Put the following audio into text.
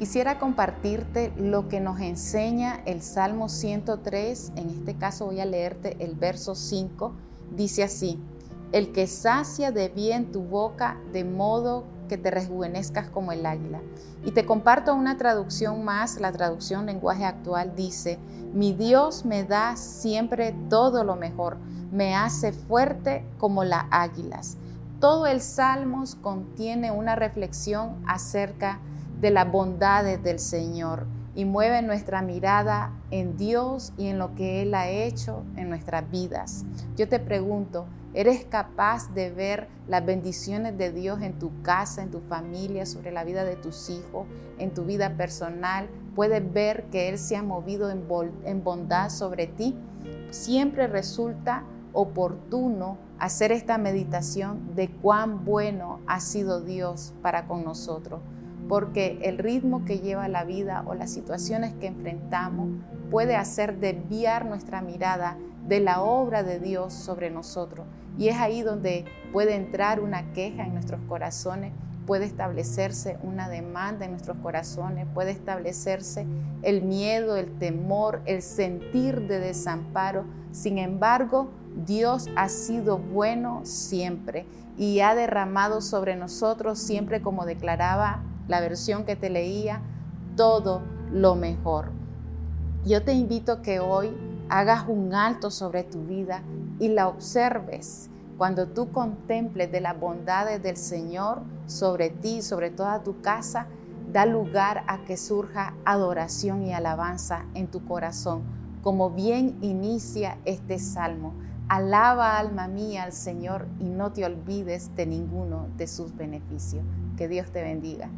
Quisiera compartirte lo que nos enseña el Salmo 103. En este caso voy a leerte el verso 5. Dice así, el que sacia de bien tu boca de modo que te rejuvenezcas como el águila. Y te comparto una traducción más, la traducción lenguaje actual dice, mi Dios me da siempre todo lo mejor, me hace fuerte como las águilas. Todo el Salmos contiene una reflexión acerca de las bondades del Señor y mueve nuestra mirada en Dios y en lo que Él ha hecho en nuestras vidas. Yo te pregunto, ¿eres capaz de ver las bendiciones de Dios en tu casa, en tu familia, sobre la vida de tus hijos, en tu vida personal? ¿Puedes ver que Él se ha movido en, bondad sobre ti? Siempre resulta oportuno hacer esta meditación de cuán bueno ha sido Dios para con nosotros porque el ritmo que lleva la vida o las situaciones que enfrentamos puede hacer desviar nuestra mirada de la obra de Dios sobre nosotros. Y es ahí donde puede entrar una queja en nuestros corazones, puede establecerse una demanda en nuestros corazones, puede establecerse el miedo, el temor, el sentir de desamparo. Sin embargo, Dios ha sido bueno siempre y ha derramado sobre nosotros siempre, como declaraba la versión que te leía, todo lo mejor. Yo te invito que hoy hagas un alto sobre tu vida y la observes. Cuando tú contemples de las bondades del Señor sobre ti, sobre toda tu casa, da lugar a que surja adoración y alabanza en tu corazón, como bien inicia este salmo. Alaba alma mía al Señor y no te olvides de ninguno de sus beneficios. Que Dios te bendiga.